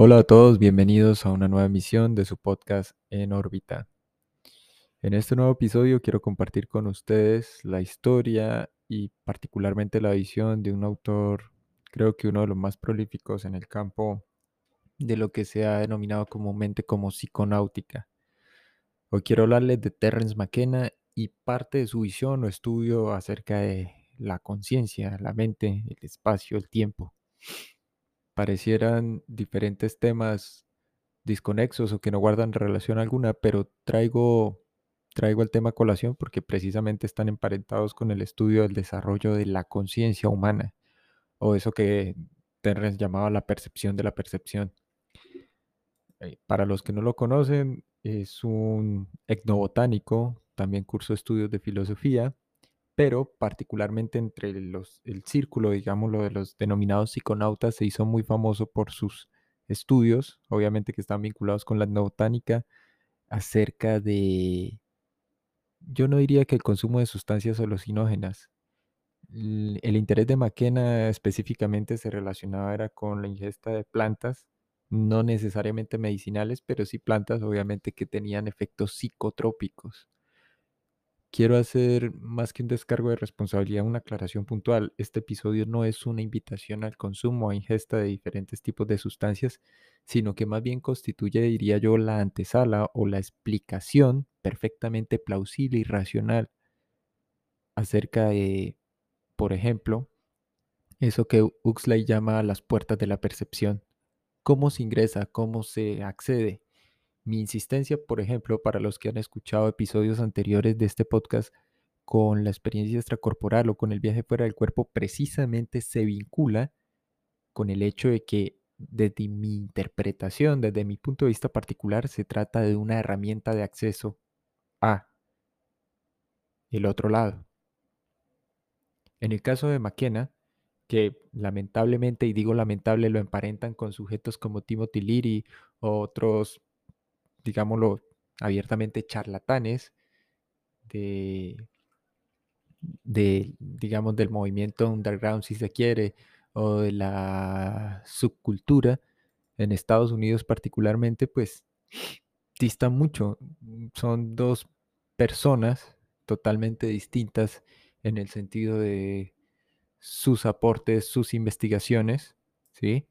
Hola a todos, bienvenidos a una nueva emisión de su podcast En órbita. En este nuevo episodio quiero compartir con ustedes la historia y particularmente la visión de un autor, creo que uno de los más prolíficos en el campo de lo que se ha denominado comúnmente como psiconáutica. Hoy quiero hablarles de Terrence McKenna y parte de su visión o estudio acerca de la conciencia, la mente, el espacio, el tiempo parecieran diferentes temas disconexos o que no guardan relación alguna, pero traigo, traigo el tema colación porque precisamente están emparentados con el estudio del desarrollo de la conciencia humana, o eso que Terrence llamaba la percepción de la percepción. Eh, para los que no lo conocen, es un etnobotánico, también curso estudios de filosofía, pero particularmente entre los, el círculo, digámoslo, de los denominados psiconautas, se hizo muy famoso por sus estudios, obviamente que están vinculados con la etnobotánica, acerca de, yo no diría que el consumo de sustancias alucinógenas. El interés de McKenna específicamente se relacionaba era con la ingesta de plantas, no necesariamente medicinales, pero sí plantas obviamente que tenían efectos psicotrópicos. Quiero hacer más que un descargo de responsabilidad, una aclaración puntual. Este episodio no es una invitación al consumo o ingesta de diferentes tipos de sustancias, sino que más bien constituye, diría yo, la antesala o la explicación perfectamente plausible y racional acerca de, por ejemplo, eso que Huxley llama las puertas de la percepción. ¿Cómo se ingresa? ¿Cómo se accede? Mi insistencia, por ejemplo, para los que han escuchado episodios anteriores de este podcast con la experiencia extracorporal o con el viaje fuera del cuerpo, precisamente se vincula con el hecho de que desde mi interpretación, desde mi punto de vista particular, se trata de una herramienta de acceso a el otro lado. En el caso de McKenna, que lamentablemente, y digo lamentable, lo emparentan con sujetos como Timothy Leary o otros digámoslo abiertamente, charlatanes de, de, digamos, del movimiento underground, si se quiere, o de la subcultura, en Estados Unidos particularmente, pues dista mucho. Son dos personas totalmente distintas en el sentido de sus aportes, sus investigaciones, ¿sí?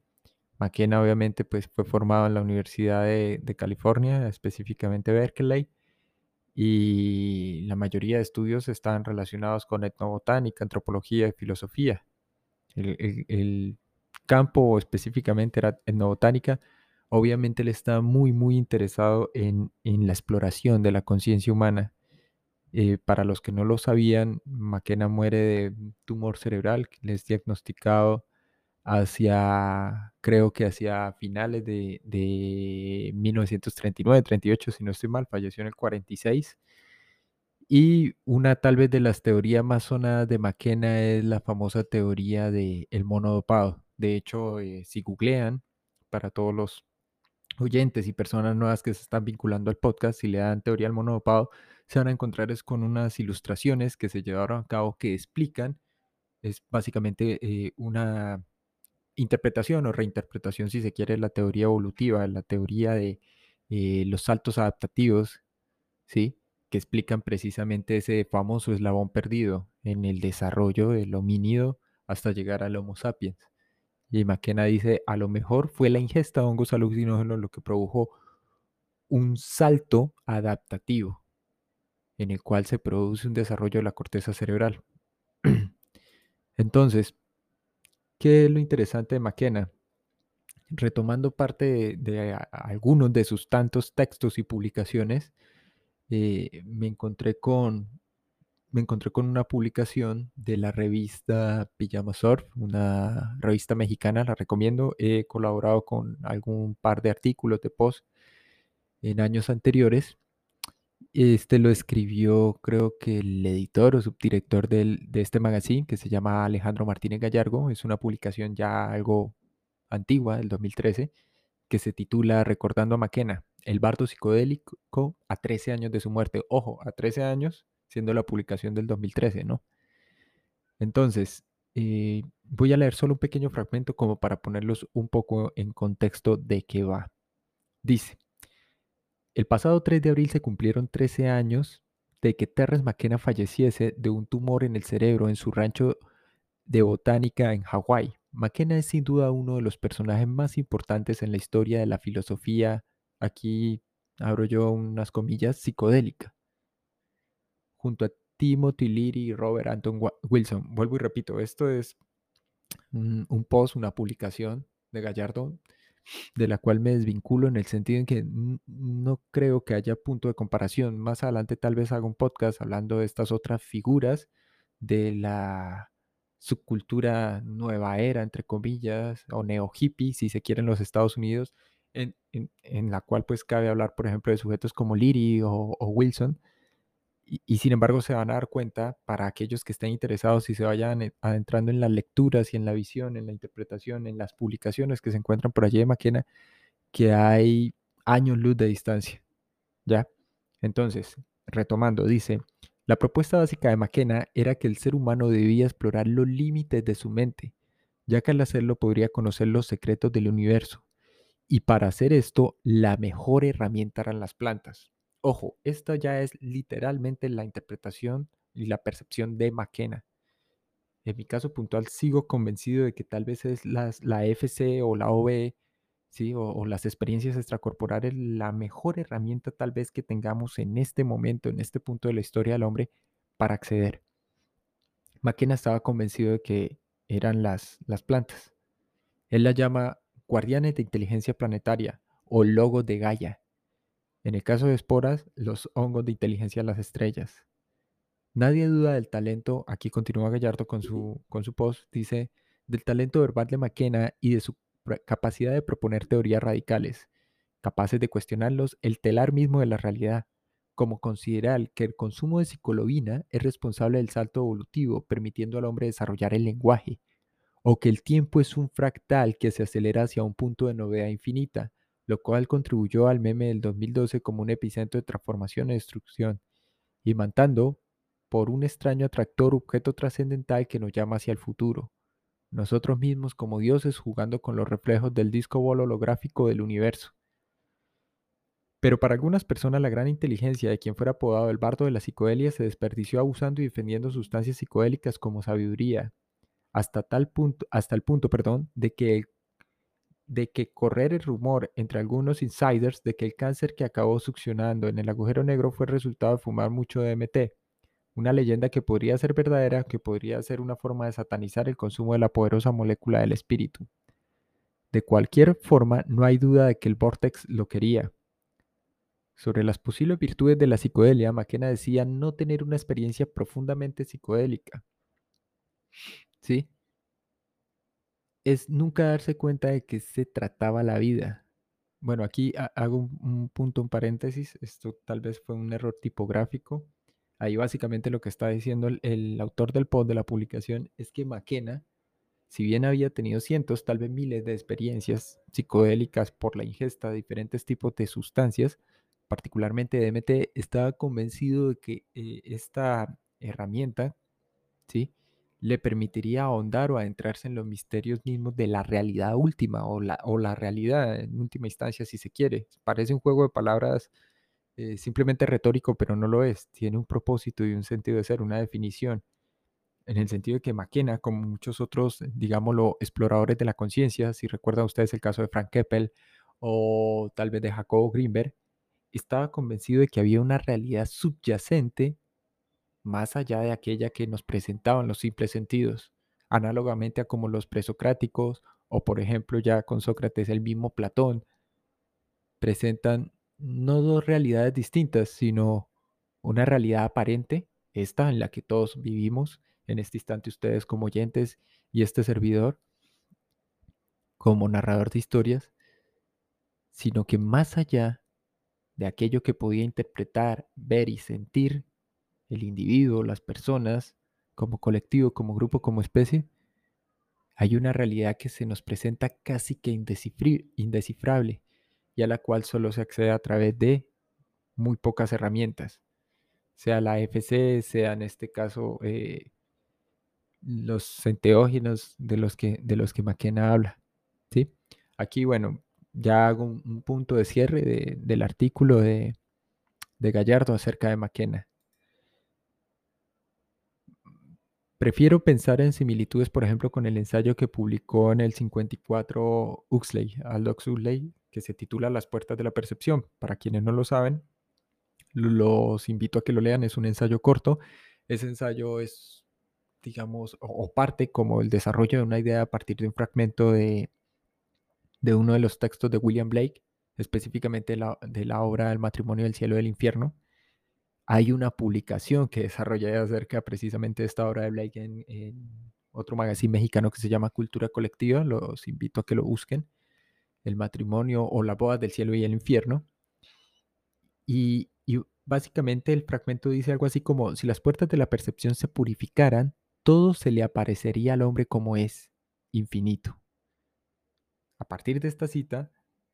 McKenna obviamente pues, fue formado en la Universidad de, California, específicamente Berkeley, y la mayoría de estudios están relacionados con etnobotánica, antropología y filosofía. El, campo específicamente era etnobotánica. Obviamente él está muy, muy interesado en, la exploración de la conciencia humana. Eh, para los que no lo sabían, McKenna muere de tumor cerebral que le es diagnosticado hacia, creo que hacia finales de, 1939, 38, si no estoy mal, falleció en el 46. Y una tal vez de las teorías más sonadas de McKenna es la famosa teoría del el mono dopado. De hecho, eh, si googlean, para todos los oyentes y personas nuevas que se están vinculando al podcast, si le dan teoría al mono dopado, se van a encontrar es con unas ilustraciones que se llevaron a cabo que explican, es básicamente eh, una interpretación o reinterpretación, si se quiere, la teoría evolutiva, la teoría de eh, los saltos adaptativos, ¿sí? que explican precisamente ese famoso eslabón perdido en el desarrollo del homínido hasta llegar al Homo sapiens. Y McKenna dice, a lo mejor fue la ingesta de hongos alucinógenos lo que produjo un salto adaptativo en el cual se produce un desarrollo de la corteza cerebral. Entonces, ¿Qué es lo interesante de McKenna? Retomando parte de, algunos de sus tantos textos y publicaciones, eh, me, encontré con, me encontré con una publicación de la revista Pijama Surf, una revista mexicana, la recomiendo. He colaborado con algún par de artículos de post en años anteriores este lo escribió, creo que el editor o subdirector de este magazine, que se llama Alejandro Martínez Gallargo. Es una publicación ya algo antigua, del 2013, que se titula Recordando a Maquena, el bardo psicodélico a 13 años de su muerte. Ojo, a 13 años, siendo la publicación del 2013, ¿no? Entonces, eh, voy a leer solo un pequeño fragmento como para ponerlos un poco en contexto de qué va. Dice, el pasado 3 de abril se cumplieron 13 años de que Terrence McKenna falleciese de un tumor en el cerebro en su rancho de botánica en Hawái. McKenna es sin duda uno de los personajes más importantes en la historia de la filosofía, aquí abro yo unas comillas, psicodélica, junto a Timothy Leary y Robert Anton Wilson. Vuelvo y repito, esto es un, un post, una publicación de Gallardo de la cual me desvinculo en el sentido en que no creo que haya punto de comparación. Más adelante tal vez haga un podcast hablando de estas otras figuras de la subcultura nueva era, entre comillas, o neo hippie, si se quiere, en los Estados Unidos, en, la cual pues cabe hablar, por ejemplo, de sujetos como Leary o Wilson, y, sin embargo se van a dar cuenta, para aquellos que estén interesados y se vayan adentrando en las lecturas y en la visión, en la interpretación, en las publicaciones que se encuentran por allí de Maquena, que hay años luz de distancia. ¿Ya? Entonces, retomando, dice, la propuesta básica de Maquena era que el ser humano debía explorar los límites de su mente, ya que al hacerlo podría conocer los secretos del universo. Y para hacer esto, la mejor herramienta eran las plantas. Ojo, esta ya es literalmente la interpretación y la percepción de McKenna. En mi caso puntual sigo convencido de que tal vez es las, la FC o la OBE, ¿sí? O, las experiencias extracorporales la mejor herramienta tal vez que tengamos en este momento, en este punto de la historia del hombre, para acceder. McKenna estaba convencido de que eran las, las plantas. Él la llama guardianes de inteligencia planetaria o logos de Gaia. En el caso de esporas, los hongos de inteligencia de las estrellas. Nadie duda del talento, aquí continúa Gallardo con su, con su post, dice, del talento verbal de McKenna y de su capacidad de proponer teorías radicales, capaces de cuestionarlos el telar mismo de la realidad, como considerar que el consumo de psicolobina es responsable del salto evolutivo, permitiendo al hombre desarrollar el lenguaje, o que el tiempo es un fractal que se acelera hacia un punto de novedad infinita, lo cual contribuyó al meme del 2012 como un epicentro de transformación y destrucción, y mantando por un extraño atractor objeto trascendental que nos llama hacia el futuro, nosotros mismos como dioses jugando con los reflejos del disco holográfico del universo. Pero para algunas personas la gran inteligencia de quien fuera apodado el bardo de la psicodelia se desperdició abusando y defendiendo sustancias psicodélicas como sabiduría, hasta tal punto, hasta el punto, perdón, de que el de que correr el rumor entre algunos insiders de que el cáncer que acabó succionando en el agujero negro fue resultado de fumar mucho DMT. Una leyenda que podría ser verdadera, que podría ser una forma de satanizar el consumo de la poderosa molécula del espíritu. De cualquier forma, no hay duda de que el Vortex lo quería. Sobre las posibles virtudes de la psicodelia, McKenna decía no tener una experiencia profundamente psicodélica. ¿Sí? Es nunca darse cuenta de que se trataba la vida. Bueno, aquí hago un, punto, un paréntesis, esto tal vez fue un error tipográfico. Ahí básicamente lo que está diciendo el, autor del post de la publicación es que McKenna, si bien había tenido cientos, tal vez miles de experiencias psicodélicas por la ingesta de diferentes tipos de sustancias, particularmente DMT, estaba convencido de que eh, esta herramienta, ¿sí? Le permitiría ahondar o adentrarse en los misterios mismos de la realidad última o la, o la realidad en última instancia, si se quiere. Parece un juego de palabras eh, simplemente retórico, pero no lo es. Tiene un propósito y un sentido de ser, una definición. En el sentido de que McKenna, como muchos otros, digámoslo, exploradores de la conciencia, si recuerdan ustedes el caso de Frank Keppel o tal vez de Jacobo Greenberg, estaba convencido de que había una realidad subyacente más allá de aquella que nos presentaban los simples sentidos, análogamente a como los presocráticos o por ejemplo ya con Sócrates el mismo Platón, presentan no dos realidades distintas, sino una realidad aparente, esta en la que todos vivimos, en este instante ustedes como oyentes y este servidor, como narrador de historias, sino que más allá de aquello que podía interpretar, ver y sentir el individuo, las personas, como colectivo, como grupo, como especie, hay una realidad que se nos presenta casi que indescifrable y a la cual solo se accede a través de muy pocas herramientas, sea la FC, sea en este caso eh, los enteógenos de los que, de los que McKenna habla. ¿sí? Aquí, bueno, ya hago un, punto de cierre del artículo de, de Gallardo acerca de McKenna. Prefiero pensar en similitudes, por ejemplo, con el ensayo que publicó en el 54 Huxley, Aldous Huxley, que se titula Las puertas de la percepción. Para quienes no lo saben, los invito a que lo lean, es un ensayo corto. Ese ensayo es, digamos, o, parte como el desarrollo de una idea a partir de un fragmento de, de uno de los textos de William Blake, específicamente de la obra El matrimonio del cielo y del infierno hay una publicación que desarrollé acerca precisamente de esta obra de Blake en, otro magazine mexicano que se llama Cultura Colectiva. Los invito a que lo busquen. El matrimonio o la boda del cielo y el infierno. Y, y básicamente el fragmento dice algo así como, si las puertas de la percepción se purificaran, todo se le aparecería al hombre como es, infinito. A partir de esta cita,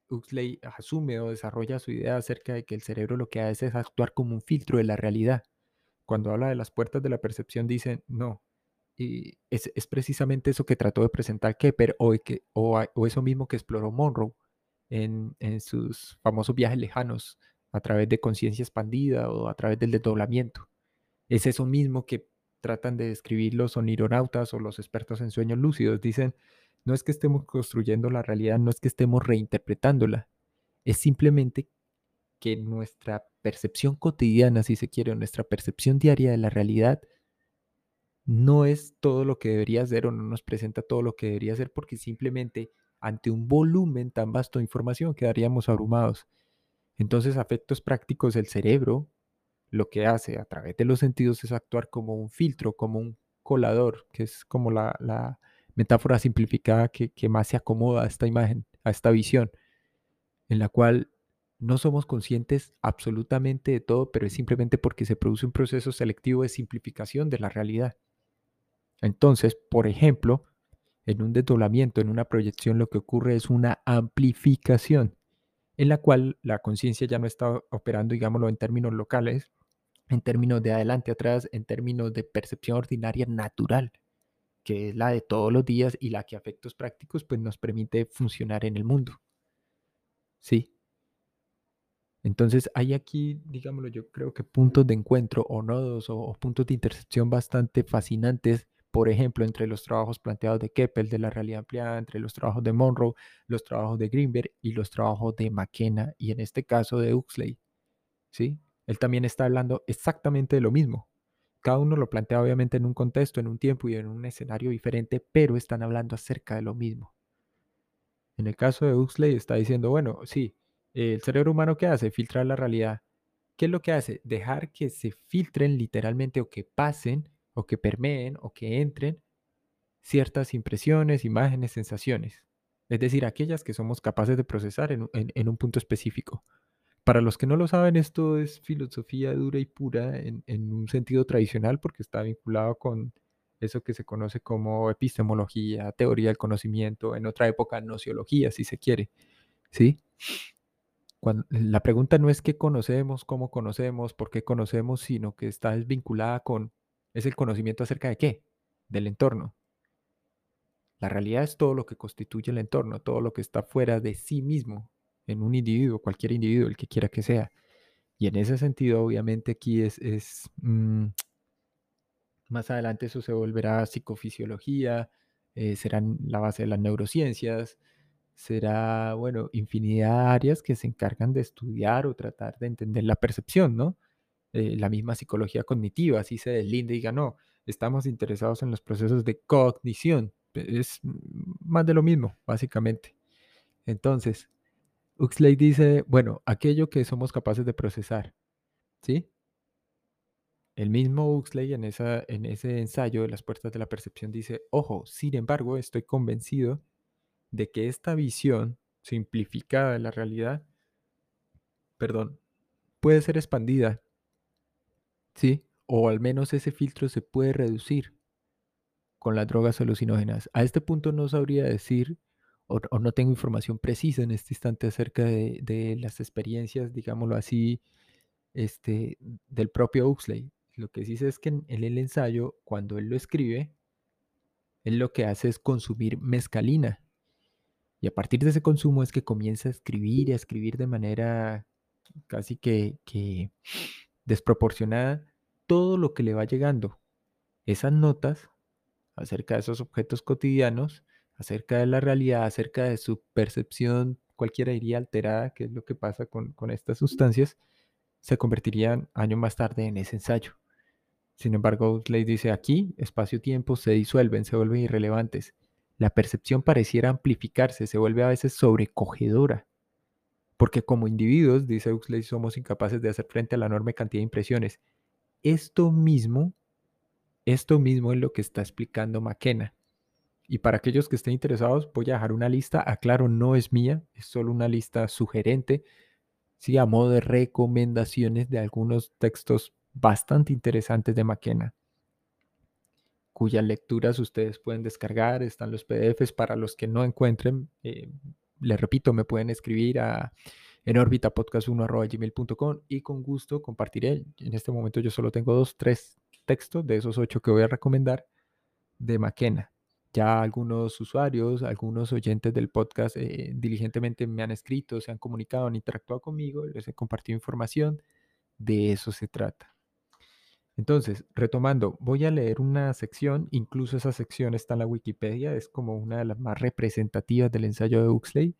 Huxley asume o desarrolla su idea acerca de que el cerebro lo que hace es actuar como un filtro de la realidad. Cuando habla de las puertas de la percepción, dice, no, y es, precisamente eso que trató de presentar Kepper o, que, o, eso mismo que exploró Monroe en, en, sus famosos viajes lejanos a través de conciencia expandida o a través del desdoblamiento. Es eso mismo que tratan de describir los onironautas o los expertos en sueños lúcidos. Dicen, no es que estemos construyendo la realidad, no es que estemos reinterpretándola, es simplemente que nuestra percepción cotidiana, si se quiere, nuestra percepción diaria de la realidad, no es todo lo que debería ser o no nos presenta todo lo que debería ser porque simplemente ante un volumen tan vasto de información quedaríamos abrumados. Entonces, afectos prácticos del cerebro, lo que hace a través de los sentidos es actuar como un filtro, como un colador, que es como la, la, metáfora simplificada que, más se acomoda a esta imagen, a esta visión, en la cual no somos conscientes absolutamente de todo, pero es simplemente porque se produce un proceso selectivo de simplificación de la realidad. Entonces, por ejemplo, en un desdoblamiento, en una proyección, lo que ocurre es una amplificación, en la cual la conciencia ya no está operando, digámoslo, en términos locales, en términos de adelante, atrás, en términos de percepción ordinaria natural, que es la de todos los días y la que a efectos prácticos pues nos permite funcionar en el mundo. ¿Sí? Entonces hay aquí, digámoslo, yo creo que puntos de encuentro o nodos o, puntos de intersección bastante fascinantes, por ejemplo, entre los trabajos planteados de Keppel de la realidad ampliada, entre los trabajos de Monroe, los trabajos de Greenberg y los trabajos de McKenna y en este caso de Huxley. ¿Sí? Él también está hablando exactamente de lo mismo. Cada uno lo plantea obviamente en un contexto, en un tiempo y en un escenario diferente, pero están hablando acerca de lo mismo. En el caso de Huxley está diciendo, bueno, sí, el cerebro humano ¿qué hace? Filtrar la realidad. ¿Qué es lo que hace? Dejar que se filtren literalmente o que pasen o que permeen o que entren ciertas impresiones, imágenes, sensaciones. Es decir, aquellas que somos capaces de procesar en, en un punto específico. Para los que no lo saben, esto es filosofía dura y pura en, un sentido tradicional porque está vinculado con eso que se conoce como epistemología, teoría del conocimiento, en otra época nociología, si se quiere. ¿Sí? la pregunta no es qué conocemos, cómo conocemos, por qué conocemos, sino que está vinculada con, es el conocimiento acerca de qué, del entorno. La realidad es todo lo que constituye el entorno, todo lo que está fuera de sí mismo, en un individuo, cualquier individuo, el que quiera que sea. Y en ese sentido, obviamente aquí es, es mm, más adelante eso se volverá psicofisiología, eh, serán la base de las neurociencias, será, bueno, infinidad de áreas que se encargan de estudiar o tratar de entender la percepción, ¿no? Eh, la misma psicología cognitiva, así se deslinde y diga, no, estamos interesados en los procesos de cognición. Es más de lo mismo, básicamente. Entonces, Huxley dice, bueno, aquello que somos capaces de procesar, ¿sí? El mismo Huxley en, en ese ensayo de las puertas de la percepción dice, ojo, sin embargo, estoy convencido de que esta visión simplificada de la realidad, perdón, puede ser expandida, ¿sí? O al menos ese filtro se puede reducir con las drogas alucinógenas. A este punto no sabría decir o, no tengo información precisa en este instante acerca de, las experiencias, digámoslo así, este, del propio Huxley. Lo que sí es que en, el ensayo, cuando él lo escribe, él lo que hace es consumir mescalina. Y a partir de ese consumo es que comienza a escribir y a escribir de manera casi que desproporcionada todo lo que le va llegando. Esas notas acerca de esos objetos cotidianos, acerca de la realidad, acerca de su percepción, cualquiera diría alterada, que es lo que pasa con, con estas sustancias, se convertirían años más tarde en ese ensayo. Sin embargo, Ley dice aquí, espacio-tiempo se disuelven, se vuelven irrelevantes. La percepción pareciera amplificarse, se vuelve a veces sobrecogedora. Porque como individuos, dice Huxley, somos incapaces de hacer frente a la enorme cantidad de impresiones. Esto mismo, esto mismo es lo que está explicando McKenna. Y para aquellos que estén interesados, voy a dejar una lista. Aclaro, no es mía, es solo una lista sugerente, sí, a modo de recomendaciones de algunos textos bastante interesantes de McKenna, cuyas lecturas ustedes pueden descargar, están los PDFs para los que no encuentren. Eh, les repito, me pueden escribir a en orbitapodcast1.gmail.com y con gusto compartiré. En este momento yo solo tengo dos, tres textos de esos ocho que voy a recomendar de McKenna. Ya algunos usuarios, algunos oyentes del podcast eh, diligentemente me han escrito, se han comunicado, han interactuado conmigo, les he compartido información. De eso se trata. Entonces, retomando, voy a leer una sección, incluso esa sección está en la Wikipedia, es como una de las más representativas del ensayo de Huxley,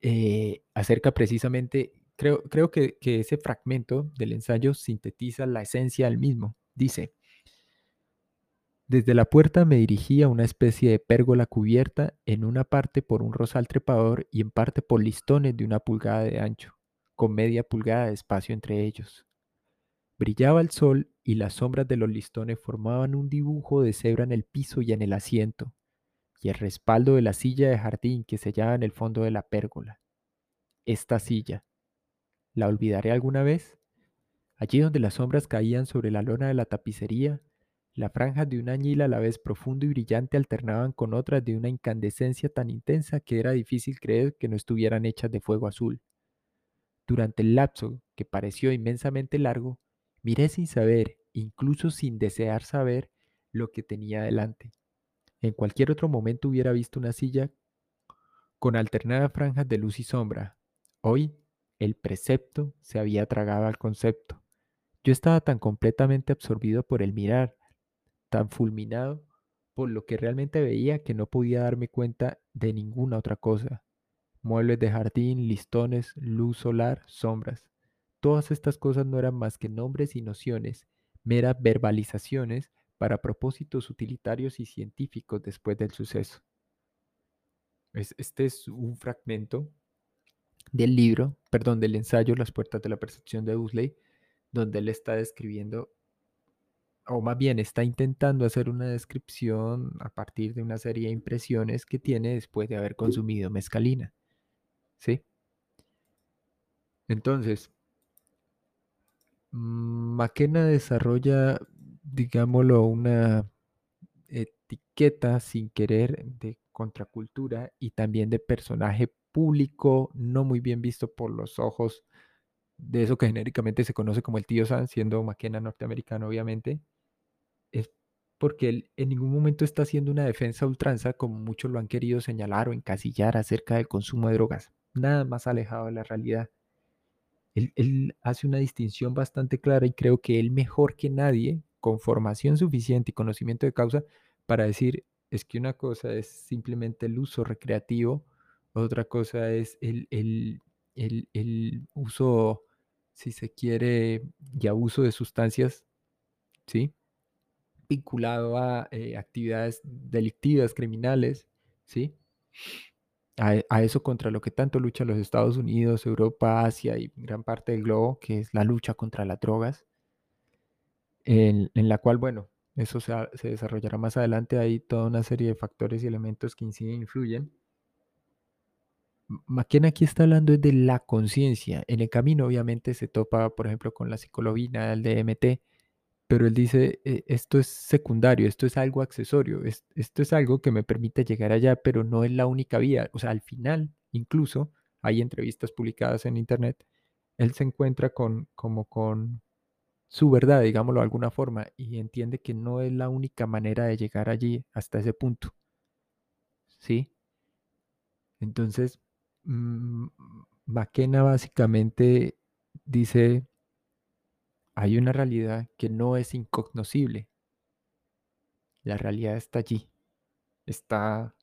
eh, acerca precisamente, creo, creo que, que ese fragmento del ensayo sintetiza la esencia del mismo. Dice, desde la puerta me dirigí a una especie de pérgola cubierta en una parte por un rosal trepador y en parte por listones de una pulgada de ancho, con media pulgada de espacio entre ellos. Brillaba el sol y las sombras de los listones formaban un dibujo de cebra en el piso y en el asiento, y el respaldo de la silla de jardín que se hallaba en el fondo de la pérgola. Esta silla. ¿La olvidaré alguna vez? Allí donde las sombras caían sobre la lona de la tapicería, las franjas de un añil a la vez profundo y brillante alternaban con otras de una incandescencia tan intensa que era difícil creer que no estuvieran hechas de fuego azul. Durante el lapso, que pareció inmensamente largo, Miré sin saber, incluso sin desear saber, lo que tenía delante. En cualquier otro momento hubiera visto una silla con alternadas franjas de luz y sombra. Hoy, el precepto se había tragado al concepto. Yo estaba tan completamente absorbido por el mirar, tan fulminado por lo que realmente veía que no podía darme cuenta de ninguna otra cosa. Muebles de jardín, listones, luz solar, sombras. Todas estas cosas no eran más que nombres y nociones, meras verbalizaciones para propósitos utilitarios y científicos después del suceso. Este es un fragmento del libro, perdón, del ensayo Las puertas de la percepción de Huxley, donde él está describiendo, o más bien está intentando hacer una descripción a partir de una serie de impresiones que tiene después de haber consumido mescalina. ¿Sí? Entonces, McKenna desarrolla, digámoslo, una etiqueta sin querer de contracultura y también de personaje público no muy bien visto por los ojos de eso que genéricamente se conoce como el tío Sam, siendo McKenna norteamericano obviamente, porque él en ningún momento está haciendo una defensa ultranza como muchos lo han querido señalar o encasillar acerca del consumo de drogas, nada más alejado de la realidad. Él, hace una distinción bastante clara y creo que él mejor que nadie, con formación suficiente y conocimiento de causa, para decir, es que una cosa es simplemente el uso recreativo, otra cosa es el, el, uso, si se quiere, y abuso de sustancias, ¿sí? Vinculado a eh, actividades delictivas, criminales, ¿sí? a, eso contra lo que tanto luchan los Estados Unidos, Europa, Asia y gran parte del globo, que es la lucha contra las drogas, en, la cual, bueno, eso se, desarrollará más adelante, hay toda una serie de factores y elementos que inciden e influyen. McKenna aquí está hablando de la conciencia. En el camino obviamente se topa, por ejemplo, con la psicología, el DMT, pero él dice, eh, esto es secundario, esto es algo accesorio, esto es algo que me permite llegar allá, pero no es la única vía. O sea, al final, incluso, hay entrevistas publicadas en internet, él se encuentra con, como con, su verdad, digámoslo de alguna forma, y entiende que no es la única manera de llegar allí hasta ese punto. ¿Sí? Entonces, mm, McKenna básicamente dice, hay una realidad que no es incognoscible. La realidad está allí, está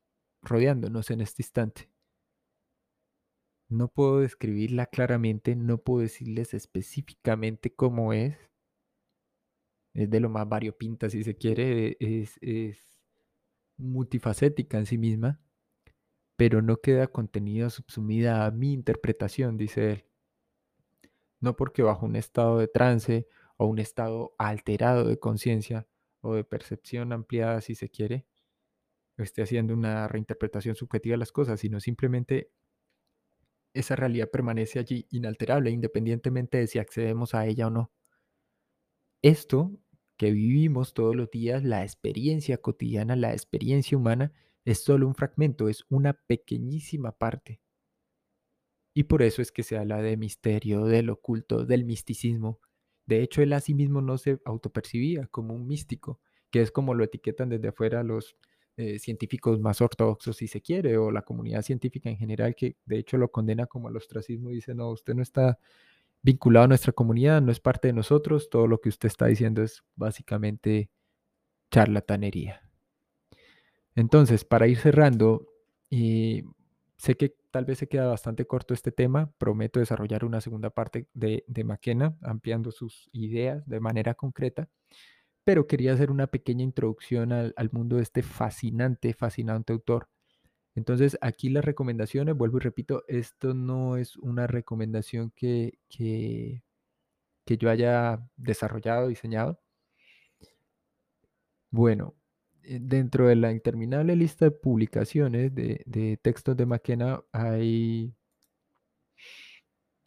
rodeándonos en este instante. No puedo describirla claramente, no puedo decirles específicamente cómo es. Es de lo más variopinta, si se quiere, es, es multifacética en sí misma, pero no queda contenida subsumida a mi interpretación, dice él. No porque bajo un estado de trance o un estado alterado de conciencia o de percepción ampliada, si se quiere, esté haciendo una reinterpretación subjetiva de las cosas, sino simplemente esa realidad permanece allí inalterable, independientemente de si accedemos a ella o no. Esto que vivimos todos los días, la experiencia cotidiana, la experiencia humana, es solo un fragmento, es una pequeñísima parte. Y por eso es que se habla de misterio, del oculto, del misticismo. De hecho, él a sí mismo no se autopercibía como un místico, que es como lo etiquetan desde afuera los eh, científicos más ortodoxos, si se quiere, o la comunidad científica en general, que de hecho lo condena como al ostracismo y dice, no, usted no está vinculado a nuestra comunidad, no es parte de nosotros, todo lo que usted está diciendo es básicamente charlatanería. Entonces, para ir cerrando, y sé que tal vez se queda bastante corto este tema, prometo desarrollar una segunda parte de, de McKenna, ampliando sus ideas de manera concreta, pero quería hacer una pequeña introducción al, al mundo de este fascinante, fascinante autor. Entonces, aquí las recomendaciones, vuelvo y repito, esto no es una recomendación que, que, que yo haya desarrollado, diseñado. Bueno, dentro de la interminable lista de publicaciones de, de textos de McKenna hay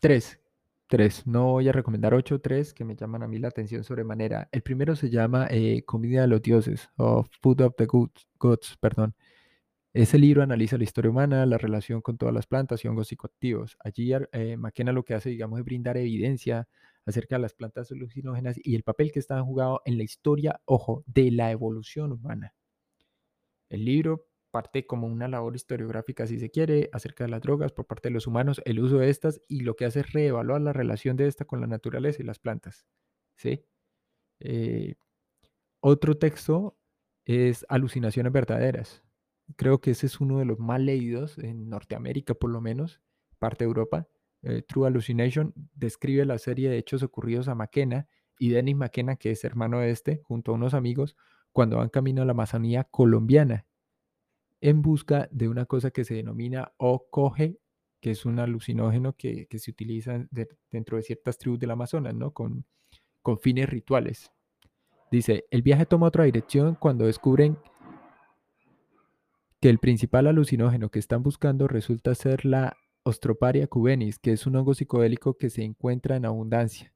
tres, tres. No voy a recomendar ocho, tres que me llaman a mí la atención sobremanera. El primero se llama eh, Comida de los Dioses, o Food of the Gods, Gods, perdón. Ese libro analiza la historia humana, la relación con todas las plantas y hongos psicoactivos. Allí eh, McKenna lo que hace, digamos, es brindar evidencia acerca de las plantas alucinógenas y el papel que están jugado en la historia, ojo, de la evolución humana. El libro parte como una labor historiográfica, si se quiere, acerca de las drogas por parte de los humanos, el uso de estas y lo que hace es reevaluar la relación de esta con la naturaleza y las plantas. ¿sí? Eh, otro texto es Alucinaciones Verdaderas. Creo que ese es uno de los más leídos en Norteamérica, por lo menos, parte de Europa. Eh, True Hallucination describe la serie de hechos ocurridos a McKenna y Dennis McKenna, que es hermano de este, junto a unos amigos, cuando van camino a la Amazonía colombiana en busca de una cosa que se denomina OCOGE, que es un alucinógeno que, que se utiliza de, dentro de ciertas tribus del Amazonas, ¿no? Con, con fines rituales. Dice, el viaje toma otra dirección cuando descubren que el principal alucinógeno que están buscando resulta ser la Ostroparia cubenis, que es un hongo psicodélico que se encuentra en abundancia.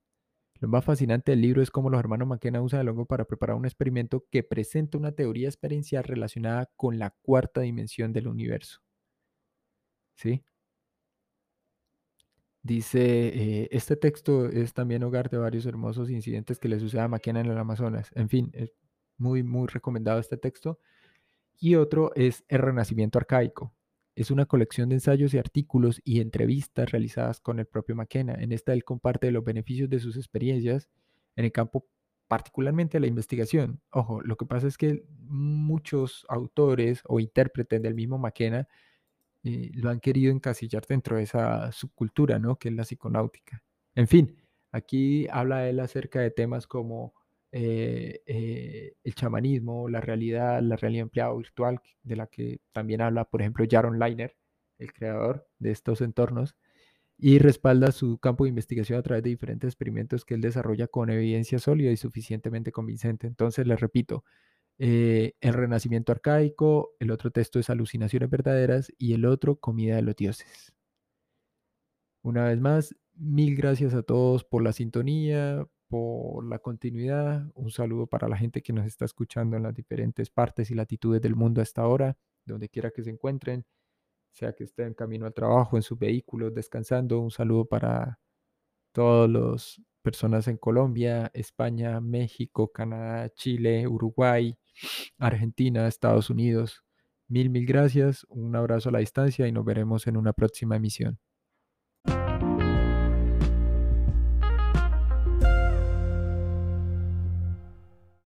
Lo más fascinante del libro es cómo los hermanos McKenna usan el hongo para preparar un experimento que presenta una teoría experiencial relacionada con la cuarta dimensión del universo. ¿Sí? Dice, eh, este texto es también hogar de varios hermosos incidentes que le sucede a McKenna en el Amazonas. En fin, es muy, muy recomendado este texto. Y otro es El Renacimiento Arcaico. Es una colección de ensayos y artículos y entrevistas realizadas con el propio McKenna. En esta él comparte los beneficios de sus experiencias en el campo particularmente la investigación. Ojo, lo que pasa es que muchos autores o intérpretes del mismo McKenna eh, lo han querido encasillar dentro de esa subcultura, ¿no? Que es la psiconáutica. En fin, aquí habla él acerca de temas como eh, eh, el chamanismo, la realidad, la realidad empleada virtual, de la que también habla, por ejemplo, Jaron Liner, el creador de estos entornos, y respalda su campo de investigación a través de diferentes experimentos que él desarrolla con evidencia sólida y suficientemente convincente. Entonces, les repito, eh, el renacimiento arcaico, el otro texto es alucinaciones verdaderas y el otro comida de los dioses. Una vez más, mil gracias a todos por la sintonía, por la continuidad. Un saludo para la gente que nos está escuchando en las diferentes partes y latitudes del mundo hasta ahora, donde quiera que se encuentren, sea que estén en camino al trabajo, en sus vehículos, descansando. Un saludo para todos los personas en Colombia, España, México, Canadá, Chile, Uruguay, Argentina, Estados Unidos. Mil, mil gracias, un abrazo a la distancia y nos veremos en una próxima emisión.